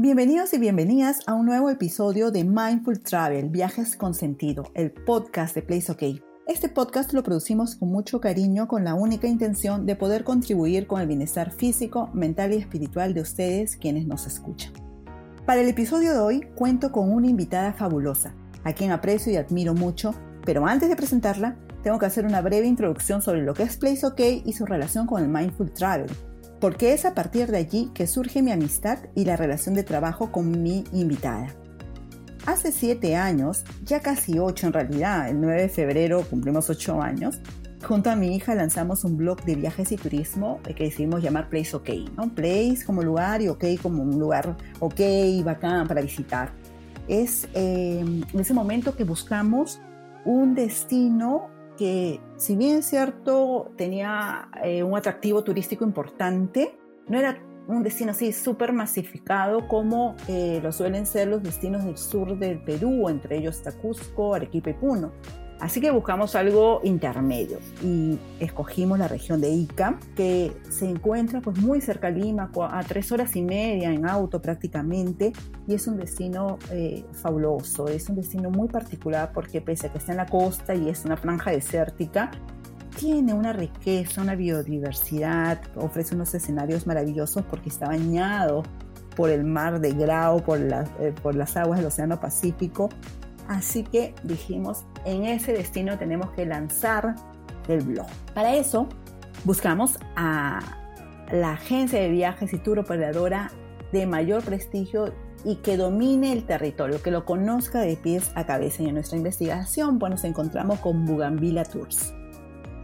Bienvenidos y bienvenidas a un nuevo episodio de Mindful Travel, Viajes con Sentido, el podcast de Place OK. Este podcast lo producimos con mucho cariño con la única intención de poder contribuir con el bienestar físico, mental y espiritual de ustedes quienes nos escuchan. Para el episodio de hoy cuento con una invitada fabulosa, a quien aprecio y admiro mucho, pero antes de presentarla, tengo que hacer una breve introducción sobre lo que es Place OK y su relación con el Mindful Travel porque es a partir de allí que surge mi amistad y la relación de trabajo con mi invitada. Hace siete años, ya casi ocho en realidad, el 9 de febrero cumplimos ocho años, junto a mi hija lanzamos un blog de viajes y turismo que decidimos llamar Place OK, ¿no? Place como lugar y OK como un lugar OK, bacán para visitar. Es eh, en ese momento que buscamos un destino que si bien cierto tenía eh, un atractivo turístico importante, no era un destino así súper masificado como eh, lo suelen ser los destinos del sur del Perú, entre ellos Tacusco, Arequipa y Puno. Así que buscamos algo intermedio y escogimos la región de Ica, que se encuentra pues muy cerca de Lima, a tres horas y media en auto prácticamente, y es un destino eh, fabuloso, es un destino muy particular porque pese a que está en la costa y es una franja desértica, tiene una riqueza, una biodiversidad, ofrece unos escenarios maravillosos porque está bañado por el mar de Grau, por, eh, por las aguas del Océano Pacífico. Así que dijimos, en ese destino tenemos que lanzar el blog. Para eso, buscamos a la agencia de viajes y tour operadora de mayor prestigio y que domine el territorio, que lo conozca de pies a cabeza. Y en nuestra investigación, pues nos encontramos con Bugambila Tours.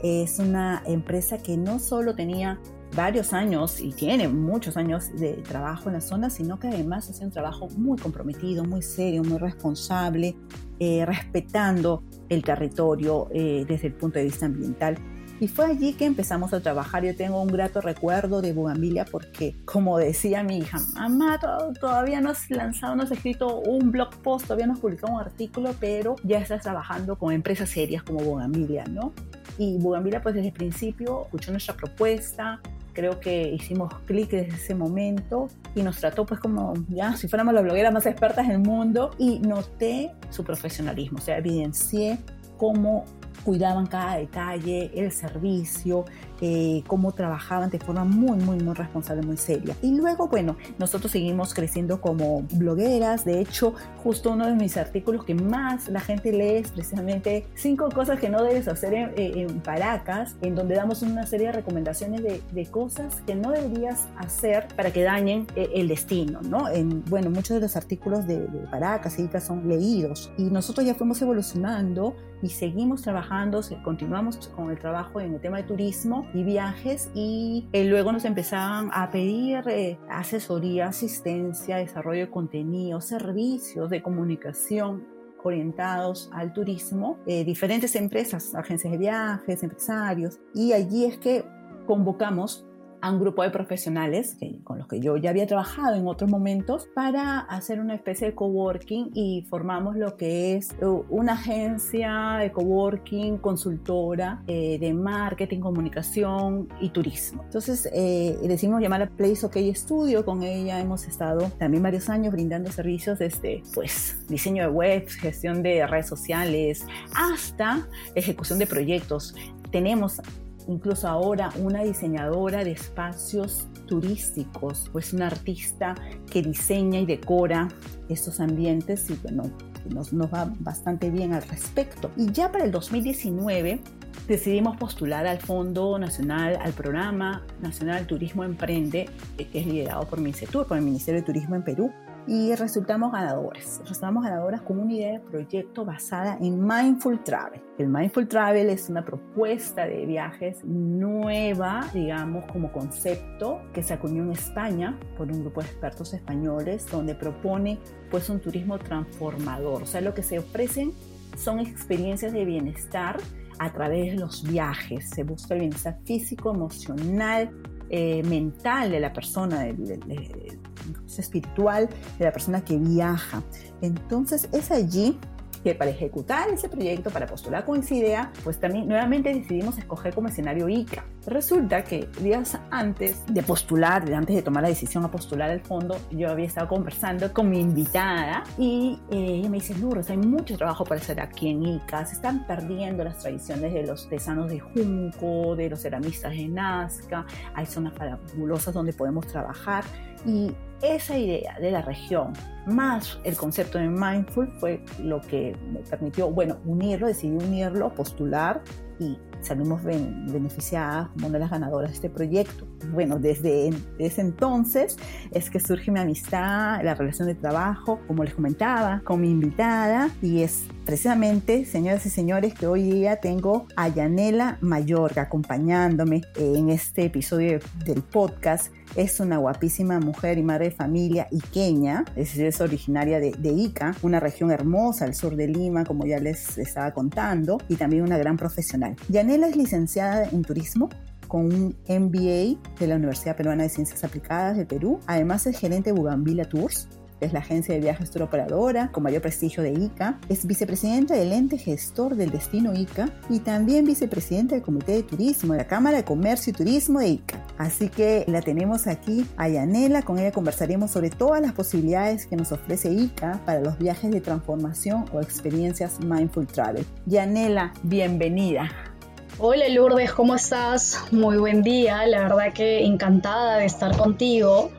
Es una empresa que no solo tenía varios años y tiene muchos años de trabajo en la zona, sino que además hace un trabajo muy comprometido, muy serio, muy responsable, eh, respetando el territorio eh, desde el punto de vista ambiental. Y fue allí que empezamos a trabajar. Yo tengo un grato recuerdo de Bugambilia porque, como decía mi hija, mamá, todavía no has lanzado, no has escrito un blog post, todavía no has publicado un artículo, pero ya estás trabajando con empresas serias como Bugambilia, ¿no? Y Bugambilia, pues desde el principio, escuchó nuestra propuesta, creo que hicimos clic desde ese momento y nos trató pues como ya si fuéramos las blogueras más expertas del mundo. Y noté su profesionalismo, o sea, evidencié cómo cuidaban cada detalle, el servicio, eh, cómo trabajaban de forma muy, muy, muy responsable, muy seria. Y luego, bueno, nosotros seguimos creciendo como blogueras. De hecho, justo uno de mis artículos que más la gente lee es precisamente cinco cosas que no debes hacer en, Paracas, en donde damos una serie de recomendaciones de, de, cosas que no deberías hacer para que dañen eh, el destino, ¿no? En, bueno, muchos de los artículos de, de Paracas y son leídos y nosotros ya fuimos evolucionando y seguimos trabajando, continuamos con el trabajo en el tema de turismo y viajes y eh, luego nos empezaban a pedir eh, asesoría, asistencia, desarrollo de contenido, servicios de comunicación orientados al turismo, eh, diferentes empresas, agencias de viajes, empresarios, y allí es que convocamos a un grupo de profesionales con los que yo ya había trabajado en otros momentos para hacer una especie de coworking y formamos lo que es uh, una agencia de coworking, consultora eh, de marketing, comunicación y turismo. Entonces eh, decimos llamar a Place OK Studio, con ella hemos estado también varios años brindando servicios desde pues diseño de web, gestión de redes sociales, hasta ejecución de proyectos. Tenemos incluso ahora una diseñadora de espacios turísticos, pues una artista que diseña y decora estos ambientes y bueno, nos, nos va bastante bien al respecto. Y ya para el 2019 decidimos postular al Fondo Nacional, al Programa Nacional Turismo Emprende, que es liderado por MINCETUR, por el Ministerio de Turismo en Perú, y resultamos ganadores. Resultamos ganadoras con una idea de proyecto basada en Mindful Travel. El Mindful Travel es una propuesta de viajes nueva, digamos, como concepto que se acuñó en España por un grupo de expertos españoles donde propone pues un turismo transformador. O sea, lo que se ofrecen son experiencias de bienestar a través de los viajes. Se busca el bienestar físico, emocional, eh, mental de la persona, de, espiritual de la persona que viaja. Entonces es allí que para ejecutar ese proyecto, para postular con esa idea, pues también nuevamente decidimos escoger como escenario ICA. Resulta que días antes de postular, antes de tomar la decisión a postular al fondo, yo había estado conversando con mi invitada y eh, ella me dice, Lourdes, hay mucho trabajo para hacer aquí en ICA, se están perdiendo las tradiciones de los tesanos de Junco, de los ceramistas de Nazca, hay zonas fabulosas donde podemos trabajar y esa idea de la región más el concepto de mindful fue lo que me permitió, bueno, unirlo, decidí unirlo, postular y salimos beneficiadas como una de las ganadoras de este proyecto. Bueno, desde ese entonces es que surge mi amistad, la relación de trabajo, como les comentaba, con mi invitada y es precisamente, señoras y señores, que hoy día tengo a Yanela Mayorga acompañándome en este episodio del podcast. Es una guapísima mujer y madre de familia iqueña, es, es originaria de, de Ica, una región hermosa al sur de Lima, como ya les estaba contando, y también una gran profesional. Yanela es licenciada en turismo con un MBA de la Universidad Peruana de Ciencias Aplicadas de Perú. Además es gerente de Bugambila Tours, es la agencia de viajes tour operadora con mayor prestigio de ICA, es vicepresidenta del ente gestor del destino ICA y también vicepresidenta del Comité de Turismo de la Cámara de Comercio y Turismo de ICA. Así que la tenemos aquí a Yanela, con ella conversaremos sobre todas las posibilidades que nos ofrece ICA para los viajes de transformación o experiencias Mindful Travel. Yanela, bienvenida. Hola Lourdes, ¿cómo estás? Muy buen día, la verdad que encantada de estar contigo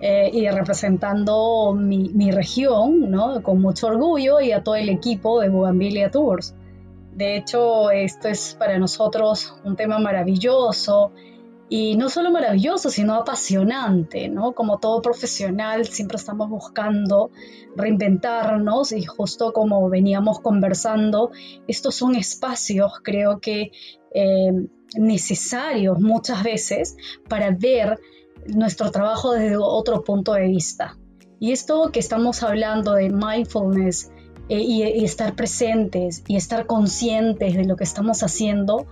eh, y representando mi, región, ¿no? Con mucho orgullo y a todo el equipo de Bugambilia Tours. De hecho, esto es para nosotros un tema maravilloso y no solo maravilloso, sino apasionante, ¿no? Como todo profesional, siempre estamos buscando reinventarnos y justo como veníamos conversando, estos son espacios, creo que eh, necesarios muchas veces para ver nuestro trabajo desde otro punto de vista. Y esto que estamos hablando de mindfulness eh, y, estar presentes y estar conscientes de lo que estamos haciendo,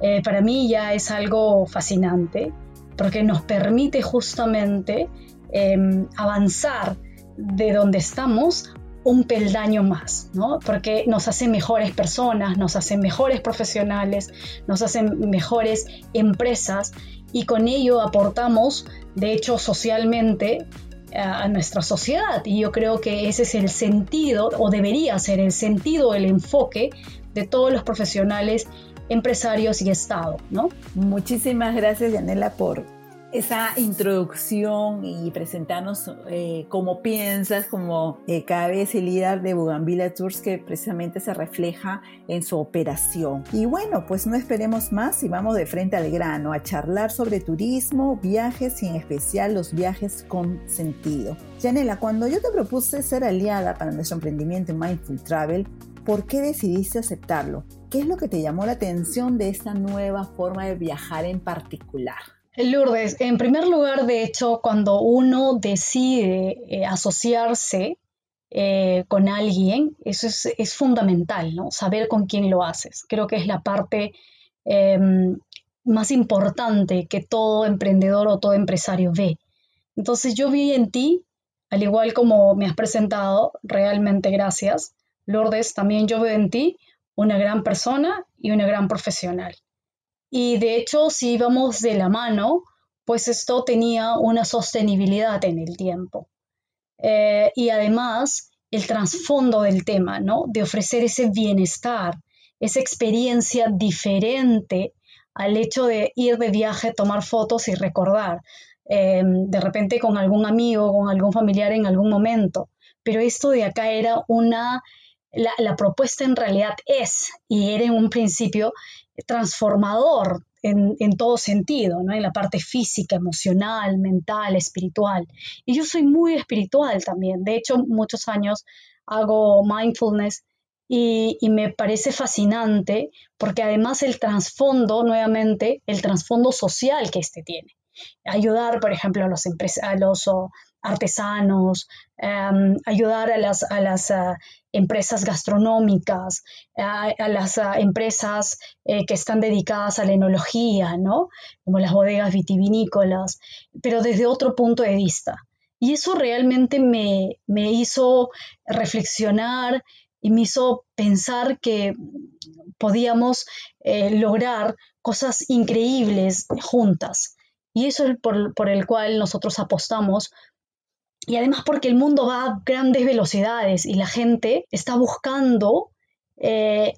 eh, para mí ya es algo fascinante, porque nos permite justamente em, avanzar de donde estamos un peldaño más, ¿no? Porque nos hace mejores personas, nos hacen mejores profesionales, nos hacen mejores empresas y con ello aportamos, de hecho, socialmente a nuestra sociedad. Y yo creo que ese es el sentido, o debería ser el sentido, el enfoque de todos los profesionales, empresarios y Estado, ¿no? Muchísimas gracias, Yanela, por esa introducción y presentarnos eh, cómo piensas como eh, cada vez el líder de Bugambila Tours que precisamente se refleja en su operación. Y bueno, pues no esperemos más y vamos de frente al grano a charlar sobre turismo, viajes y en especial los viajes con sentido. Janela, cuando yo te propuse ser aliada para nuestro emprendimiento en Mindful Travel, ¿por qué decidiste aceptarlo? ¿Qué es lo que te llamó la atención de esta nueva forma de viajar en particular? Lourdes, en primer lugar, de hecho, cuando uno decide eh, asociarse eh, con alguien, eso es, fundamental, ¿no? Saber con quién lo haces. Creo que es la parte em, más importante que todo emprendedor o todo empresario ve. Entonces yo vi en ti, al igual como me has presentado, realmente gracias. Lourdes, también yo veo en ti una gran persona y una gran profesional. Y de hecho, si íbamos de la mano, pues esto tenía una sostenibilidad en el tiempo. Eh, y además, el trasfondo del tema, ¿no? De ofrecer ese bienestar, esa experiencia diferente al hecho de ir de viaje, tomar fotos y recordar, eh, de repente con algún amigo, con algún familiar en algún momento. Pero esto de acá era una, la, la propuesta en realidad es, y era en un principio, transformador en, todo sentido, ¿no? en la parte física, emocional, mental, espiritual. Y yo soy muy espiritual también. De hecho, muchos años hago mindfulness y, me parece fascinante porque además el trasfondo, nuevamente, el trasfondo social que este tiene. Ayudar, por ejemplo, a los, a los artesanos, em, ayudar a las, a las ah, empresas gastronómicas, a, las ah, empresas eh, que están dedicadas a la enología, ¿no? Como las bodegas vitivinícolas, pero desde otro punto de vista. Y eso realmente me, me hizo reflexionar y me hizo pensar que podíamos eh, lograr cosas increíbles juntas. Y eso es por, por el cual nosotros apostamos y además porque el mundo va a grandes velocidades y la gente está buscando eh,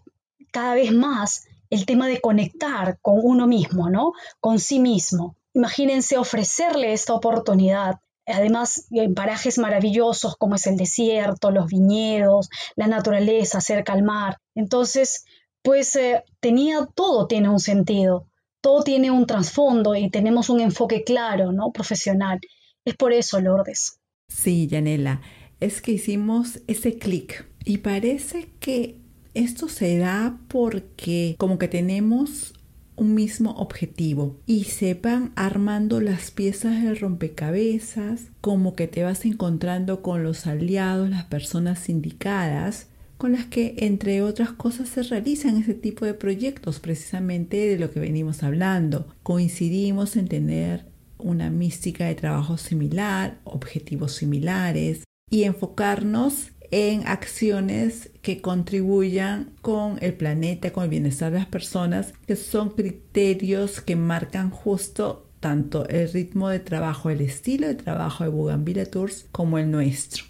cada vez más el tema de conectar con uno mismo, ¿no? Con sí mismo. Imagínense ofrecerle esta oportunidad. Además, en parajes maravillosos como es el desierto, los viñedos, la naturaleza cerca al mar. Entonces, pues eh, tenía todo tiene un sentido, todo tiene un trasfondo y tenemos un enfoque claro, ¿no? Profesional. Es por eso, Lourdes. Sí, Yanela, es que hicimos ese clic y parece que esto se da porque como que tenemos un mismo objetivo y se van armando las piezas del rompecabezas, como que te vas encontrando con los aliados, las personas indicadas, con las que entre otras cosas se realizan ese tipo de proyectos, precisamente de lo que venimos hablando. Coincidimos en tener una mística de trabajo similar, objetivos similares y enfocarnos en acciones que contribuyan con el planeta, con el bienestar de las personas, que son criterios que marcan justo tanto el ritmo de trabajo, el estilo de trabajo de Bougainville Tours como el nuestro.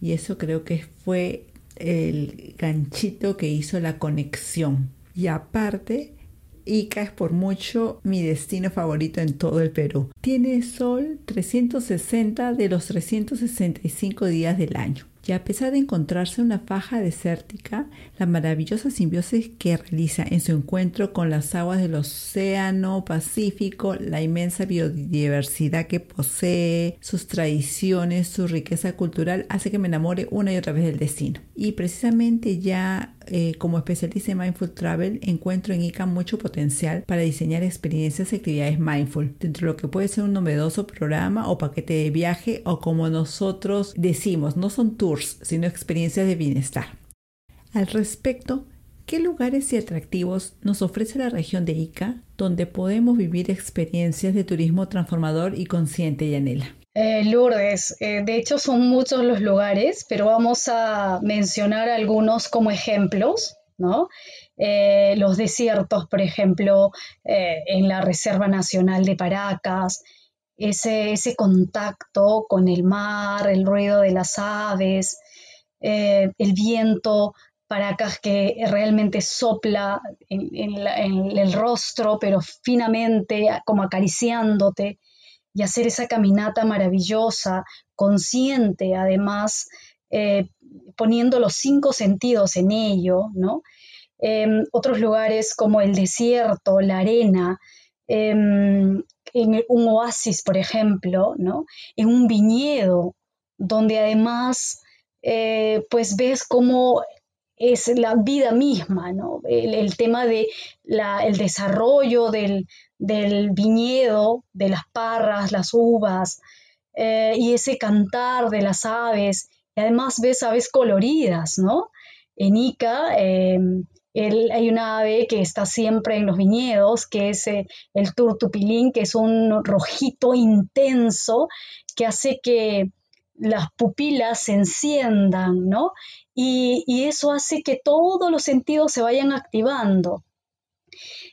Y eso creo que fue el ganchito que hizo la conexión. Y aparte, Ica es por mucho mi destino favorito en todo el Perú. Tiene sol 360 de los 365 días del año y a pesar de encontrarse una faja desértica, la maravillosa simbiosis que realiza en su encuentro con las aguas del Océano Pacífico, la inmensa biodiversidad que posee, sus tradiciones, su riqueza cultural, hace que me enamore una y otra vez del destino. Y precisamente ya eh, como especialista en Mindful Travel, encuentro en ICA mucho potencial para diseñar experiencias y actividades mindful, dentro de lo que puede ser un novedoso programa o paquete de viaje o como nosotros decimos, no son tours, sino experiencias de bienestar. Al respecto, ¿qué lugares y atractivos nos ofrece la región de Ica donde podemos vivir experiencias de turismo transformador y consciente, Yanela? Eh, Lourdes, eh, de hecho son muchos los lugares, pero vamos a mencionar algunos como ejemplos, ¿no? Eh, los desiertos, por ejemplo, en la Reserva Nacional de Paracas, ese, ese, contacto con el mar, el ruido de las aves, el viento Paracas que realmente sopla en, en el rostro, pero finamente, como acariciándote y hacer esa caminata maravillosa, consciente además, eh, poniendo los cinco sentidos en ello, ¿no? Em, otros lugares como el desierto, la arena, em, en un oasis, por ejemplo, ¿no? En un viñedo, donde además, eh, pues ves cómo es la vida misma, ¿no? El, tema de el desarrollo del, del viñedo, de las parras, las uvas, eh, y ese cantar de las aves, y además ves aves coloridas, ¿no? En Ica em, hay una ave que está siempre en los viñedos, que es eh, el turtupilín, que es un rojito intenso que hace que las pupilas se enciendan, ¿no? Y, eso hace que todos los sentidos se vayan activando.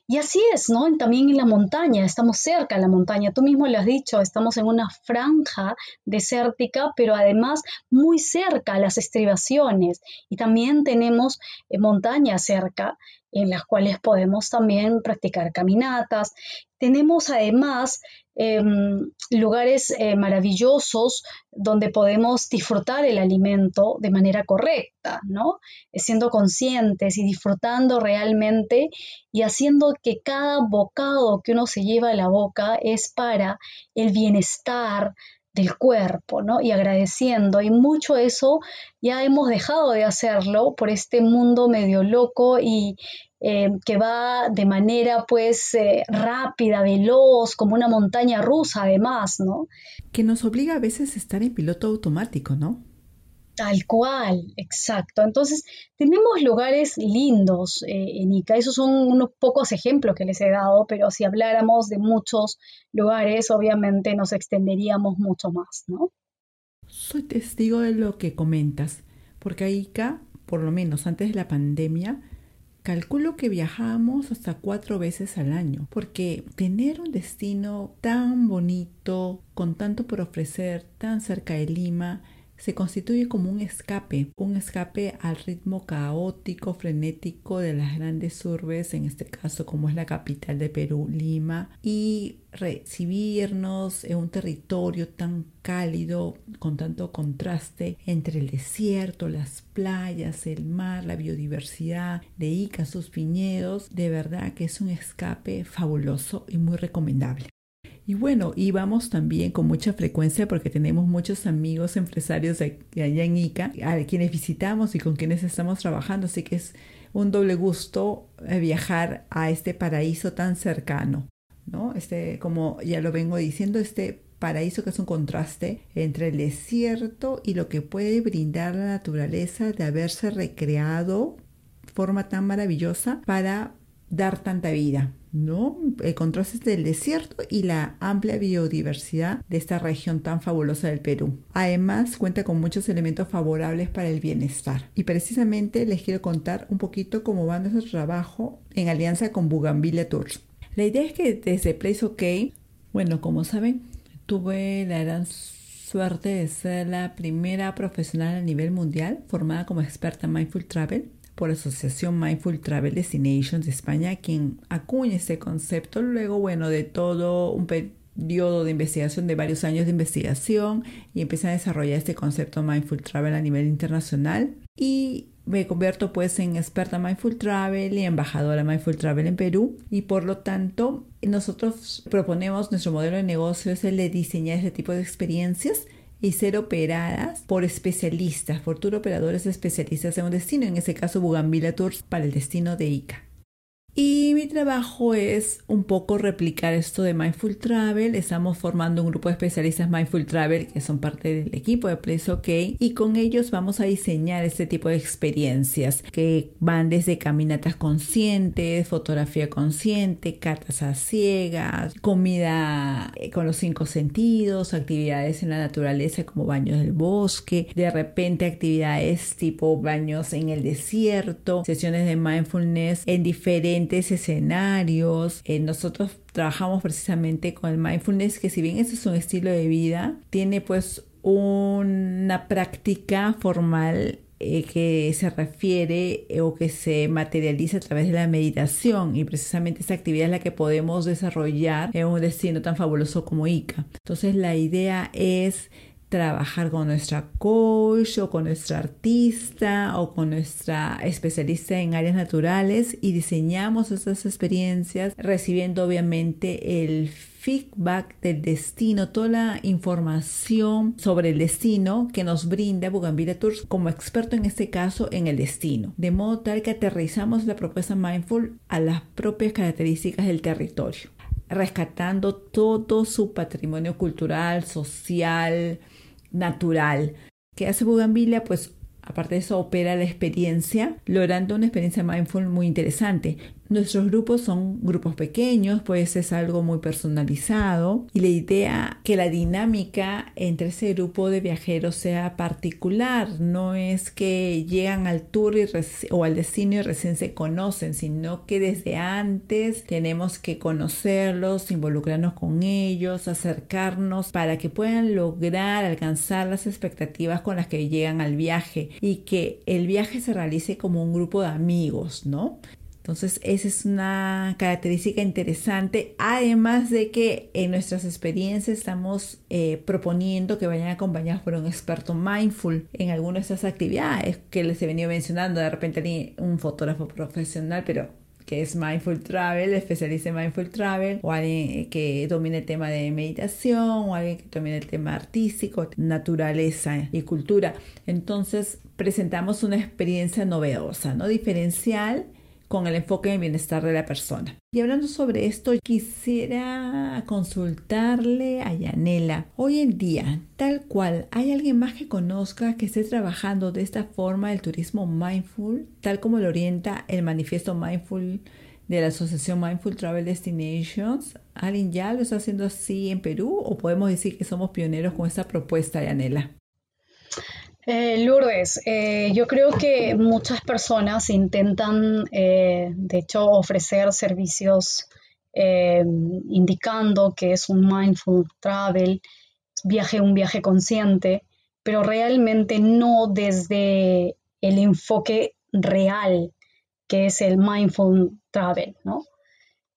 Y así es, ¿no? También en la montaña, estamos cerca de la montaña, tú mismo lo has dicho, estamos en una franja desértica, pero además muy cerca a las estribaciones y también tenemos eh, montañas cerca en las cuales podemos también practicar caminatas. Tenemos además em, lugares eh, maravillosos donde podemos disfrutar el alimento de manera correcta, ¿no? Siendo conscientes y disfrutando realmente y haciendo que cada bocado que uno se lleva a la boca es para el bienestar del cuerpo, ¿no? Y agradeciendo. Y mucho eso ya hemos dejado de hacerlo por este mundo medio loco y eh, que va de manera pues eh, rápida, veloz, como una montaña rusa además, ¿no? Que nos obliga a veces a estar en piloto automático, ¿no? Tal cual, exacto. Entonces, tenemos lugares lindos eh, en Ica. Esos son unos pocos ejemplos que les he dado, pero si habláramos de muchos lugares, obviamente nos extenderíamos mucho más, ¿no? Soy testigo de lo que comentas, porque a Ica por lo menos antes de la pandemia, calculo que viajamos hasta cuatro veces al año, porque tener un destino tan bonito, con tanto por ofrecer, tan cerca de Lima, se constituye como un escape, un escape al ritmo caótico, frenético de las grandes urbes, en este caso como es la capital de Perú, Lima, y recibirnos en un territorio tan cálido, con tanto contraste entre el desierto, las playas, el mar, la biodiversidad de Ica, sus viñedos, de verdad que es un escape fabuloso y muy recomendable. Y bueno, íbamos también con mucha frecuencia porque tenemos muchos amigos empresarios allá en Ica a quienes visitamos y con quienes estamos trabajando, así que es un doble gusto eh, viajar a este paraíso tan cercano, ¿no? Este, como ya lo vengo diciendo, este paraíso que es un contraste entre el desierto y lo que puede brindar la naturaleza de haberse recreado de forma tan maravillosa para dar tanta vida, ¿no? El contraste del desierto y la amplia biodiversidad de esta región tan fabulosa del Perú. Además, cuenta con muchos elementos favorables para el bienestar. Y precisamente les quiero contar un poquito cómo va nuestro trabajo en alianza con Bugambilia Tours. La idea es que desde Place OK, bueno, como saben, tuve la gran suerte de ser la primera profesional a nivel mundial formada como experta en Mindful Travel por Asociación Mindful Travel Destinations de España, quien acuña este concepto luego, bueno, de todo un periodo de investigación, de varios años de investigación, y empieza a desarrollar este concepto Mindful Travel a nivel internacional. Y me convierto pues en experta Mindful Travel y embajadora Mindful Travel en Perú y por lo tanto nosotros proponemos nuestro modelo de negocio es el de diseñar este tipo de experiencias y ser operadas por especialistas, por operadores especialistas en un destino, en ese caso Bugambila Tours para el destino de Ica. Y mi trabajo es un poco replicar esto de Mindful Travel. Estamos formando un grupo de especialistas Mindful Travel que son parte del equipo de Place OK y con ellos vamos a diseñar este tipo de experiencias que van desde caminatas conscientes, fotografía consciente, catas a ciegas, comida eh, con los cinco sentidos, actividades en la naturaleza como baños del bosque, de repente actividades tipo baños en el desierto, sesiones de mindfulness en diferentes escenarios. Eh, nosotros trabajamos precisamente con el mindfulness, que si bien ese es un estilo de vida, tiene pues una práctica formal eh, que se refiere eh, o que se materializa a través de la meditación y precisamente esa actividad es la que podemos desarrollar en un destino tan fabuloso como Ica. Entonces la idea es trabajar con nuestra coach o con nuestra artista o con nuestra especialista en áreas naturales y diseñamos esas experiencias recibiendo obviamente el feedback del destino, toda la información sobre el destino que nos brinda Bugambira Tours como experto en este caso en el destino, de modo tal que aterrizamos la propuesta Mindful a las propias características del territorio rescatando todo su patrimonio cultural, social, natural. ¿Qué hace Bugambilia? Pues aparte de eso opera la experiencia, logrando una experiencia mindful muy interesante. Nuestros grupos son grupos pequeños, pues es algo muy personalizado y la idea que la dinámica entre ese grupo de viajeros sea particular, no es que llegan al tour o al destino y recién se conocen, sino que desde antes tenemos que conocerlos, involucrarnos con ellos, acercarnos para que puedan lograr alcanzar las expectativas con las que llegan al viaje y que el viaje se realice como un grupo de amigos, ¿no? Entonces, esa es una característica interesante, además de que en nuestras experiencias estamos eh, proponiendo que vayan acompañados por un experto mindful en alguna de estas actividades que les he venido mencionando, de repente un fotógrafo profesional, pero que es Mindful Travel, especialista en Mindful Travel, o alguien que domine el tema de meditación, o alguien que domine el tema artístico, naturaleza y cultura. Entonces presentamos una experiencia novedosa, ¿no? Diferencial con el enfoque en bienestar de la persona. Y hablando sobre esto, quisiera consultarle a Yanela. Hoy en día, tal cual, ¿hay alguien más que conozca que esté trabajando de esta forma el turismo mindful, tal como lo orienta el manifiesto mindful de la Asociación Mindful Travel Destinations? ¿Alguien ya lo está haciendo así en Perú o podemos decir que somos pioneros con esta propuesta, Yanela? Eh, Lourdes, eh, yo creo que muchas personas intentan, eh, de hecho, ofrecer servicios indicando que es un mindful travel, viaje, un viaje consciente, pero realmente no desde el enfoque real que es el mindful travel, ¿no?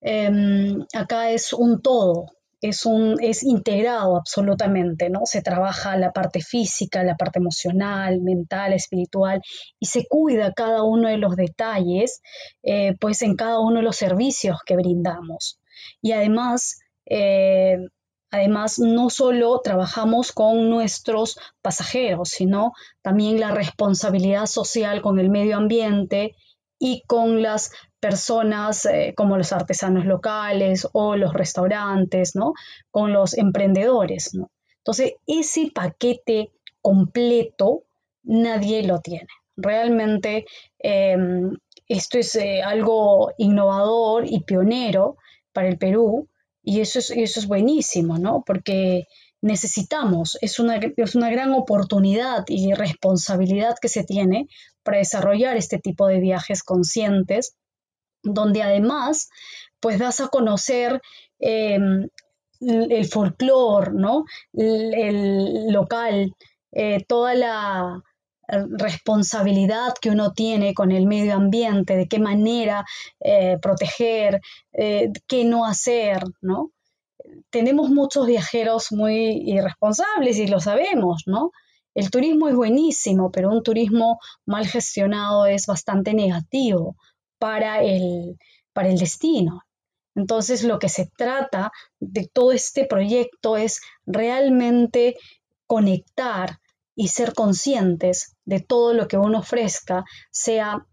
Em, acá es un todo, es, un, es integrado absolutamente, ¿no? Se trabaja la parte física, la parte emocional, mental, espiritual, y se cuida cada uno de los detalles, eh, pues en cada uno de los servicios que brindamos. Y además, eh, Además, no solo trabajamos con nuestros pasajeros, sino también la responsabilidad social con el medio ambiente y con las personas eh, como los artesanos locales o los restaurantes, ¿no? Con los emprendedores, ¿no? Entonces, ese paquete completo nadie lo tiene. Realmente em, esto es eh, algo innovador y pionero para el Perú y eso es, eso es buenísimo, ¿no? Porque necesitamos, es una, es una gran oportunidad y responsabilidad que se tiene para desarrollar este tipo de viajes conscientes donde además pues das a conocer em, el folclore, ¿no? El, local, eh, toda la responsabilidad que uno tiene con el medio ambiente, de qué manera eh, proteger, eh, qué no hacer, ¿no? Tenemos muchos viajeros muy irresponsables y lo sabemos, ¿no? El turismo es buenísimo, pero un turismo mal gestionado es bastante negativo para el, para el destino. Entonces, lo que se trata de todo este proyecto es realmente conectar y ser conscientes de todo lo que uno ofrezca, sea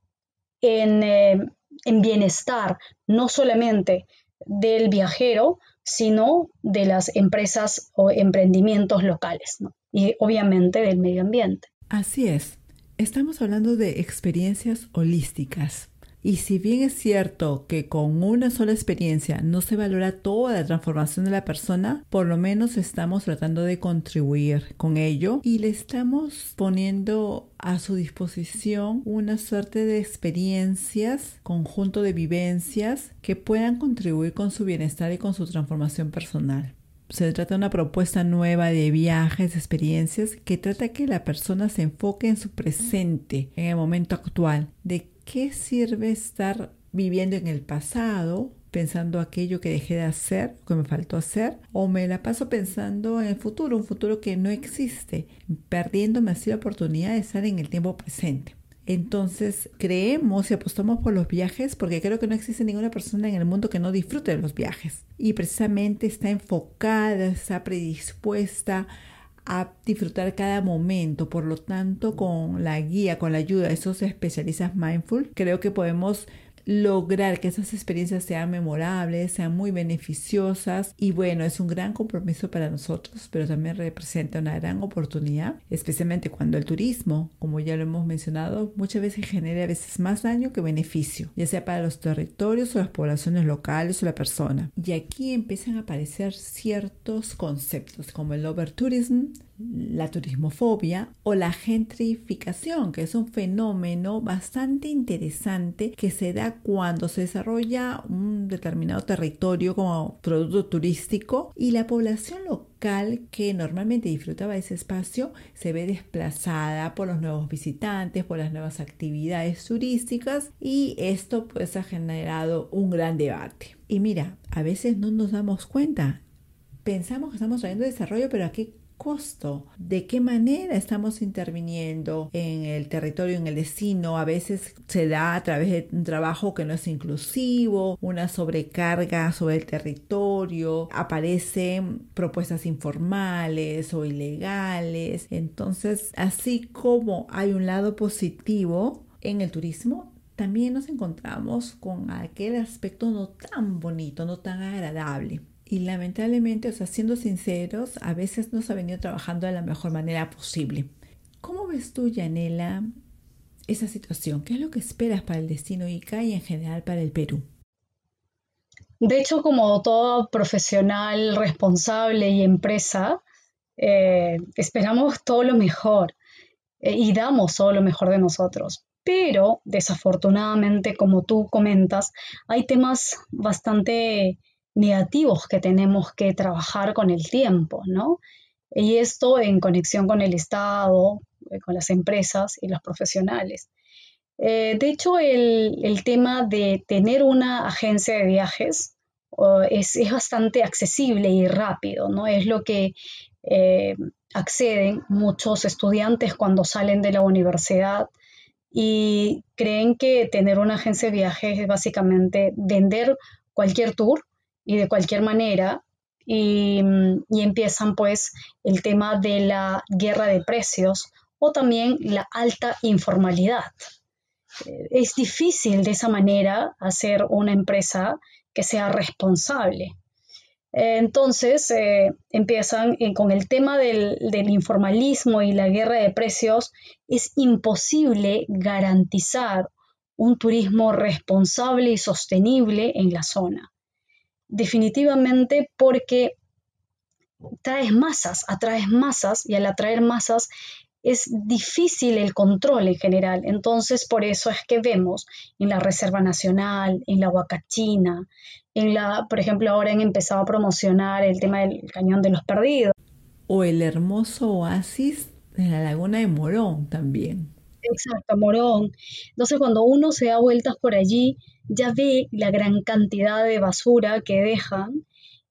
en, eh, en bienestar, no solamente del viajero, sino de las empresas o emprendimientos locales, y obviamente del medio ambiente. Así es, estamos hablando de experiencias holísticas, y si bien es cierto que con una sola experiencia no se valora toda la transformación de la persona, por lo menos estamos tratando de contribuir con ello y le estamos poniendo a su disposición una suerte de experiencias, conjunto de vivencias que puedan contribuir con su bienestar y con su transformación personal. Se trata de una propuesta nueva de viajes, experiencias, que trata que la persona se enfoque en su presente, en el momento actual, de qué sirve estar viviendo en el pasado, pensando aquello que dejé de hacer, que me faltó hacer, o me la paso pensando en el futuro, un futuro que no existe, perdiéndome así la oportunidad de estar en el tiempo presente. Entonces creemos y apostamos por los viajes porque creo que no existe ninguna persona en el mundo que no disfrute de los viajes. Y precisamente está enfocada, está predispuesta a disfrutar cada momento. Por lo tanto, con la guía, con la ayuda de esos especialistas mindful, creo que podemos lograr que esas experiencias sean memorables, sean muy beneficiosas y bueno, es un gran compromiso para nosotros, pero también representa una gran oportunidad, especialmente cuando el turismo, como ya lo hemos mencionado, muchas veces genera a veces más daño que beneficio, ya sea para los territorios o las poblaciones locales o la persona. Y aquí empiezan a aparecer ciertos conceptos como el overtourism, la turismofobia o la gentrificación, que es un fenómeno bastante interesante que se da cuando se desarrolla un determinado territorio como producto turístico y la población local que normalmente disfrutaba de ese espacio se ve desplazada por los nuevos visitantes, por las nuevas actividades turísticas y esto pues ha generado un gran debate. Y mira, a veces no nos damos cuenta. Pensamos que estamos trayendo desarrollo, pero aquí costo, de qué manera estamos interviniendo en el territorio, en el destino. A veces se da a través de un trabajo que no es inclusivo, una sobrecarga sobre el territorio, aparecen propuestas informales o ilegales. Entonces, así como hay un lado positivo en el turismo, también nos encontramos con aquel aspecto no tan bonito, no tan agradable. Y lamentablemente, o sea, siendo sinceros, a veces no se ha venido trabajando de la mejor manera posible. ¿Cómo ves tú, Yanela, esa situación? ¿Qué es lo que esperas para el destino ICA y en general para el Perú? De hecho, como todo profesional responsable y empresa, eh, esperamos todo lo mejor. eh, y damos todo lo mejor de nosotros. Pero desafortunadamente, como tú comentas, hay temas bastante negativos que tenemos que trabajar con el tiempo, ¿no? Y esto en conexión con el Estado, eh, con las empresas y los profesionales. Eh, de hecho, el, tema de tener una agencia de viajes es, bastante accesible y rápido, ¿no? Es lo que eh, acceden muchos estudiantes cuando salen de la universidad y creen que tener una agencia de viajes es básicamente vender cualquier tour y de cualquier manera y, y, empiezan pues el tema de la guerra de precios o también la alta informalidad. Eh, es difícil de esa manera hacer una empresa que sea responsable. Entonces eh, empiezan con el tema del, del, informalismo y la guerra de precios. Es imposible garantizar un turismo responsable y sostenible en la zona. Definitivamente porque traes masas, atraes masas y al atraer masas es difícil el control en general. Entonces, por eso es que vemos en la Reserva Nacional, en la Huacachina, en la, por ejemplo, ahora han empezado a promocionar el tema del Cañón de los Perdidos. O el hermoso oasis de la Laguna de Morón también. Exacto, Morón. Entonces, cuando uno se da vueltas por allí, ya ve la gran cantidad de basura que dejan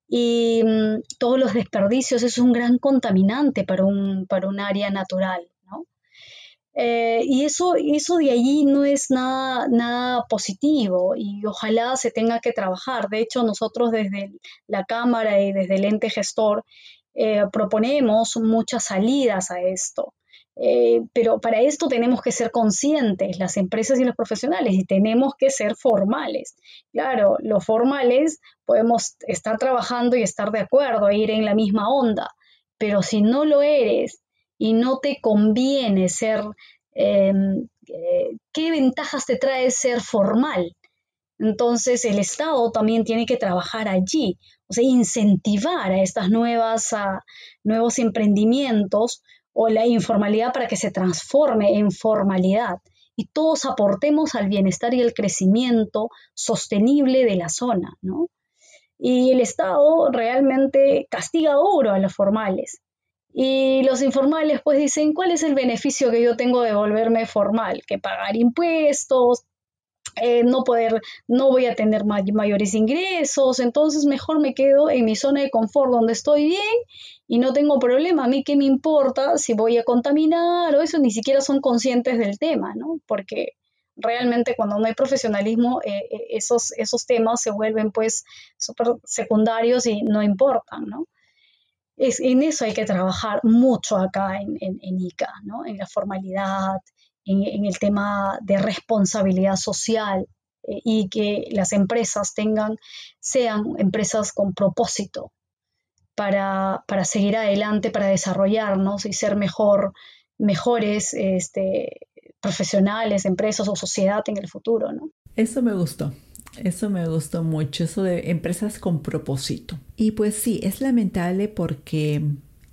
y mm, todos los desperdicios es un gran contaminante para un, para un área natural. ¿no? Eh, y eso, eso de allí no es nada, nada positivo y ojalá se tenga que trabajar. De hecho, nosotros desde la Cámara y desde el ente gestor eh, proponemos muchas salidas a esto. Eh, pero para esto tenemos que ser conscientes, las empresas y los profesionales, y tenemos que ser formales. Claro, los formales podemos estar trabajando y estar de acuerdo, ir en la misma onda, pero si no lo eres y no te conviene ser, em, eh, ¿qué ventajas te trae ser formal? Entonces el Estado también tiene que trabajar allí, o sea, incentivar a estas nuevas, a nuevos emprendimientos o la informalidad para que se transforme en formalidad y todos aportemos al bienestar y el crecimiento sostenible de la zona, ¿no? Y el Estado realmente castiga duro a los formales. Y los informales pues dicen, ¿cuál es el beneficio que yo tengo de volverme formal? Que pagar impuestos, eh, no poder, no voy a tener mayores ingresos, entonces mejor me quedo en mi zona de confort donde estoy bien y no tengo problema. A mí qué me importa si voy a contaminar o eso, ni siquiera son conscientes del tema, ¿no? Porque realmente cuando no hay profesionalismo, eh, eh, esos, esos temas se vuelven pues súper secundarios y no importan, ¿no? Es, en eso hay que trabajar mucho acá en, en, en ICA, ¿no? En la formalidad, en, el tema de responsabilidad social eh, y que las empresas tengan, sean empresas con propósito para, seguir adelante, para desarrollarnos y ser mejor, mejores este, profesionales, empresas o sociedad en el futuro. ¿no? Eso me gustó. Eso me gustó mucho, eso de empresas con propósito. Y pues sí, es lamentable porque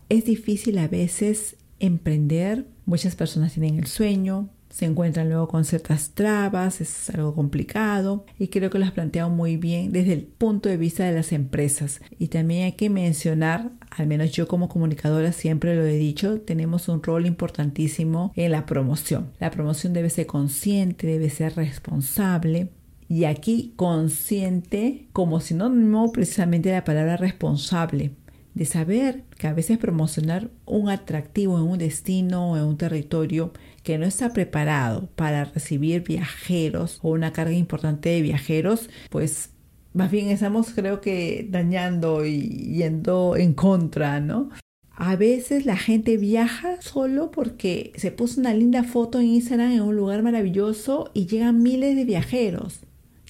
es difícil a veces emprender Muchas personas tienen el sueño, se encuentran luego con ciertas trabas, es algo complicado y creo que lo has planteado muy bien desde el punto de vista de las empresas. Y también hay que mencionar, al menos yo como comunicadora siempre lo he dicho, tenemos un rol importantísimo en la promoción. La promoción debe ser consciente, debe ser responsable. Y aquí consciente como si no precisamente la palabra responsable, de saber que a veces promocionar un atractivo en un destino o en un territorio que no está preparado para recibir viajeros o una carga importante de viajeros, pues más bien estamos creo que dañando y yendo en contra, ¿no? A veces la gente viaja solo porque se puso una linda foto en Instagram en un lugar maravilloso y llegan miles de viajeros.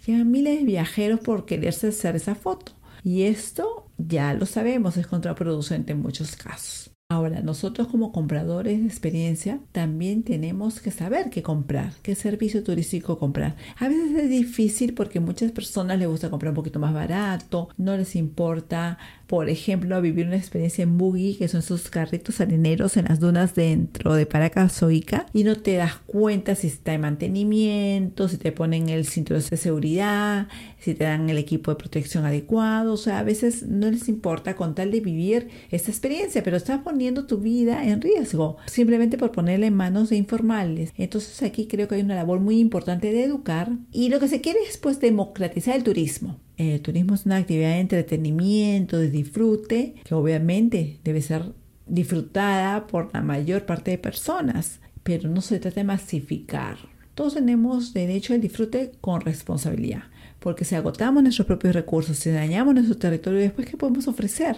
Llegan miles de viajeros por quererse hacer esa foto. Y esto ya lo sabemos, es contraproducente en muchos casos. Ahora, nosotros como compradores de experiencia también tenemos que saber qué comprar, qué servicio turístico comprar. A veces es difícil porque muchas personas les gusta comprar un poquito más barato, no les importa por ejemplo, vivir una experiencia en buggy, que son esos carritos areneros en las dunas dentro de Paracazoica, y no te das cuenta si está en mantenimiento, si te ponen el cinturón de seguridad, si te dan el equipo de protección adecuado. O sea, a veces no les importa con tal de vivir esta experiencia, pero estás tu vida en riesgo simplemente por ponerle en manos de informales. Entonces aquí creo que hay una labor muy importante de educar y lo que se quiere es pues democratizar el turismo. El turismo es una actividad de entretenimiento, de disfrute, que obviamente debe ser disfrutada por la mayor parte de personas, pero no se trata de masificar. Todos tenemos derecho al disfrute con responsabilidad, porque si agotamos nuestros propios recursos, si dañamos nuestro territorio, después ¿qué podemos ofrecer?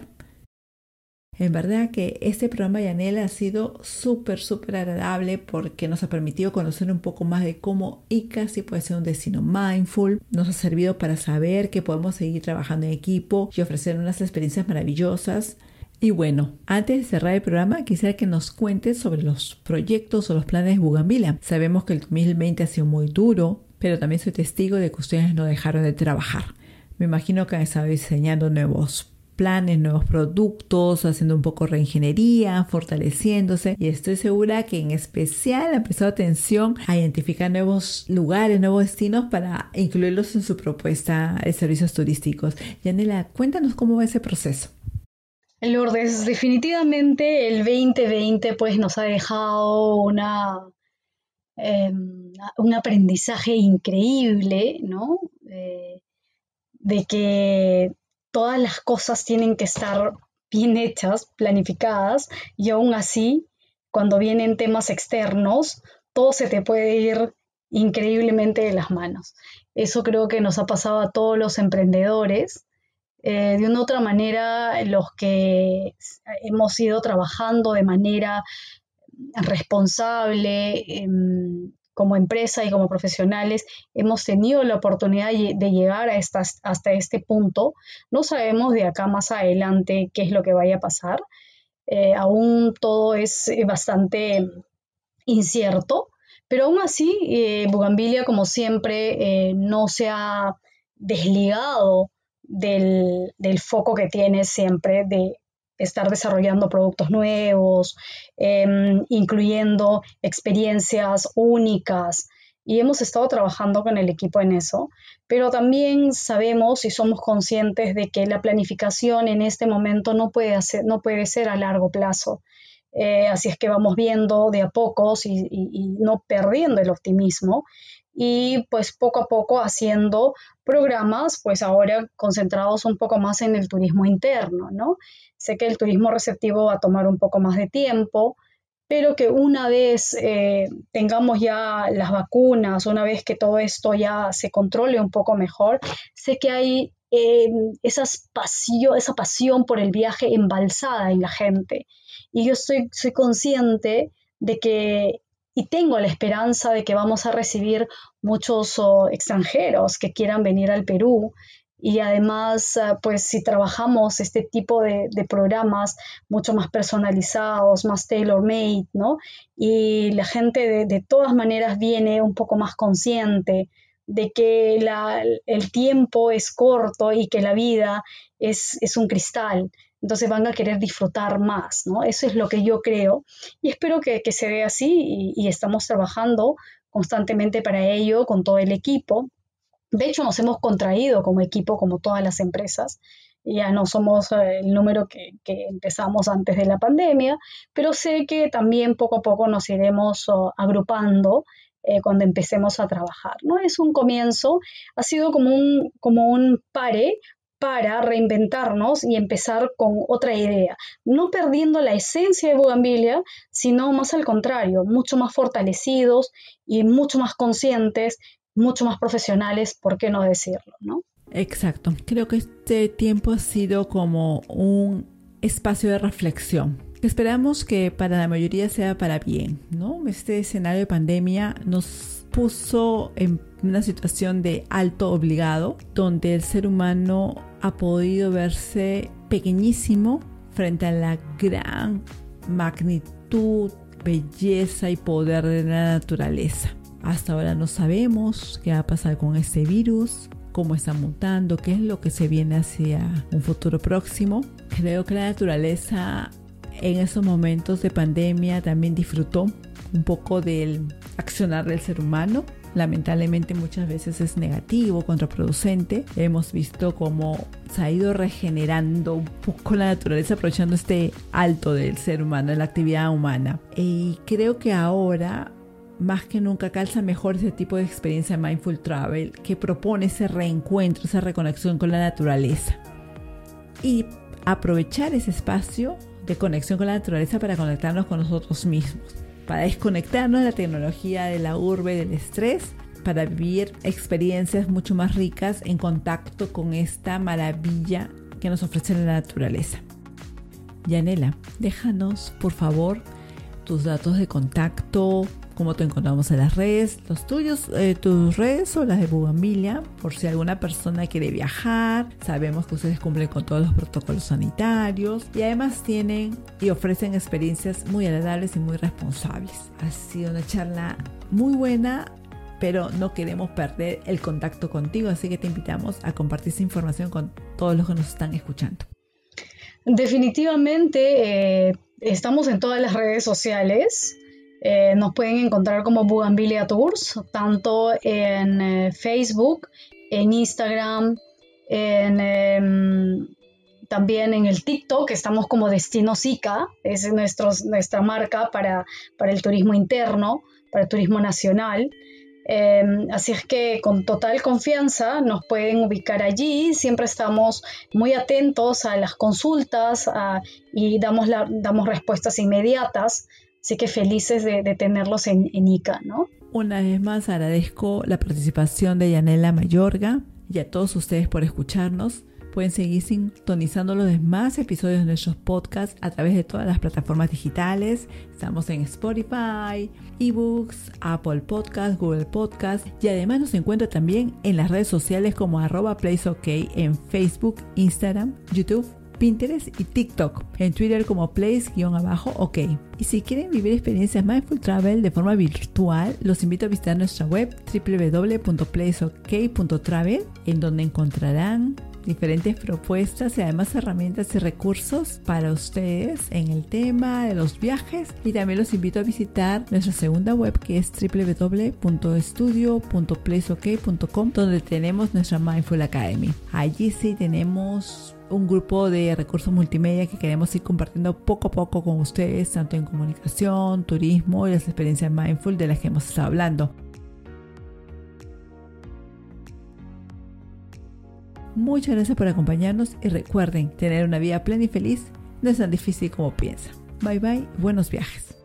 En verdad que este programa Yanela ha sido súper, súper agradable porque nos ha permitido conocer un poco más de cómo ICA sí puede ser un destino mindful. Nos ha servido para saber que podemos seguir trabajando en equipo y ofrecer unas experiencias maravillosas. Y bueno, antes de cerrar el programa, quisiera que nos cuentes sobre los proyectos o los planes de Bugambila. Sabemos que el 2020 ha sido muy duro, pero también soy testigo de que ustedes no dejaron de trabajar. Me imagino que han estado diseñando nuevos planes, nuevos productos, haciendo un poco reingeniería, fortaleciéndose y estoy segura que en especial ha prestado atención a identificar nuevos lugares, nuevos destinos para incluirlos en su propuesta de servicios turísticos. Yanela, cuéntanos cómo va ese proceso. Lourdes, definitivamente el 2020 pues nos ha dejado una, em, un aprendizaje increíble, ¿no? Eh, de que todas las cosas tienen que estar bien hechas, planificadas, y aún así, cuando vienen temas externos, todo se te puede ir increíblemente de las manos. Eso creo que nos ha pasado a todos los emprendedores. Eh, de una u otra manera, los que hemos ido trabajando de manera responsable, em, como empresa y como profesionales hemos tenido la oportunidad de llegar hasta este punto. No sabemos de acá más adelante qué es lo que vaya a pasar. Eh, aún todo es eh, bastante incierto, pero aún así, eh, Bugambilia, como siempre, no se ha desligado del, foco que tiene siempre de estar desarrollando productos nuevos, em, incluyendo experiencias únicas. Y hemos estado trabajando con el equipo en eso, pero también sabemos y somos conscientes de que la planificación en este momento no puede, hacer, no puede ser a largo plazo. Eh, así es que vamos viendo de a pocos y, y no perdiendo el optimismo y pues poco a poco haciendo programas, pues ahora concentrados un poco más en el turismo interno, ¿no? Sé que el turismo receptivo va a tomar un poco más de tiempo, pero que una vez eh, tengamos ya las vacunas, una vez que todo esto ya se controle un poco mejor, sé que hay eh, esa pasión por el viaje embalsada en la gente. Y yo estoy, soy consciente de que, y tengo la esperanza de que vamos a recibir muchos oh, extranjeros que quieran venir al Perú y además, ah, pues si trabajamos este tipo de, programas mucho más personalizados, más tailor-made, ¿no? Y la gente de, todas maneras viene un poco más consciente de que el tiempo es corto y que la vida es, un cristal. Entonces van a querer disfrutar más, ¿no? Eso es lo que yo creo y espero que, se vea así y estamos trabajando constantemente para ello con todo el equipo de hecho, nos hemos contraído como equipo, como todas las empresas. Ya no somos eh, el número que, empezamos antes de la pandemia, pero sé que también poco a poco nos iremos agrupando eh, cuando empecemos a trabajar. ¿no? Es un comienzo, ha sido como un, como un pare para reinventarnos y empezar con otra idea, no perdiendo la esencia de Bugambilia, sino más al contrario, mucho más fortalecidos y mucho más conscientes mucho más profesionales, ¿por qué no decirlo? ¿no? Exacto. Creo que este tiempo ha sido como un espacio de reflexión. Esperamos que para la mayoría sea para bien, ¿no? Este escenario de pandemia nos puso en una situación de alto obligado, donde el ser humano ha podido verse pequeñísimo frente a la gran magnitud, belleza y poder de la naturaleza. Hasta ahora no sabemos qué va a pasar con este virus, cómo está mutando, qué es lo que se viene hacia un futuro próximo. Creo que la naturaleza en esos momentos de pandemia también disfrutó un poco del accionar del ser humano. Lamentablemente muchas veces es negativo, contraproducente. Hemos visto cómo se ha ido regenerando un poco la naturaleza aprovechando este alto del ser humano, de la actividad humana. Y creo que ahora más que nunca calza mejor ese tipo de experiencia mindful travel que propone ese reencuentro, esa reconexión con la naturaleza. Y aprovechar ese espacio de conexión con la naturaleza para conectarnos con nosotros mismos, para desconectarnos de la tecnología, de la urbe, del estrés, para vivir experiencias mucho más ricas en contacto con esta maravilla que nos ofrece la naturaleza. Yanela, déjanos por favor tus datos de contacto, cómo te encontramos en las redes, los tuyos, eh, tus redes o las de Bugambilia, por si alguna persona quiere viajar. Sabemos que ustedes cumplen con todos los protocolos sanitarios y además tienen y ofrecen experiencias muy agradables y muy responsables. Ha sido una charla muy buena. Pero no queremos perder el contacto contigo, así que te invitamos a compartir esa información con todos los que nos están escuchando. Definitivamente eh, estamos en todas las redes sociales. Eh, nos pueden encontrar como Bugambilia Tours, tanto en eh, Facebook, en Instagram, en, em, también en el TikTok, estamos como Destino Zika, es nuestra marca para, el turismo interno, para el turismo nacional. Em, así es que con total confianza nos pueden ubicar allí. Siempre estamos muy atentos a las consultas y damos respuestas inmediatas. Así que felices de, tenerlos en, ICA, ¿no? Una vez más agradezco la participación de Yanela Mayorga y a todos ustedes por escucharnos. Pueden seguir sintonizando los demás episodios de nuestros podcasts a través de todas las plataformas digitales. Estamos en Spotify, eBooks, Apple Podcasts, Google Podcasts y además nos encuentra también en las redes sociales como arroba PlaceOK en Facebook, Instagram, YouTube Pinterest y TikTok. En Twitter como place-ok. Y si quieren vivir experiencias Mindful Travel de forma virtual, los invito a visitar nuestra web www.placeok.travel, en donde encontrarán diferentes propuestas y además herramientas y recursos para ustedes en el tema de los viajes y también los invito a visitar nuestra segunda web que es www.estudio.placeok.com donde tenemos nuestra Mindful Academy. Allí sí tenemos un grupo de recursos multimedia que queremos ir compartiendo poco a poco con ustedes, tanto en comunicación, turismo y las experiencias mindful de las que hemos estado hablando. Muchas gracias por acompañarnos y recuerden, tener una vida plena y feliz no es tan difícil como piensa. Bye bye, buenos viajes.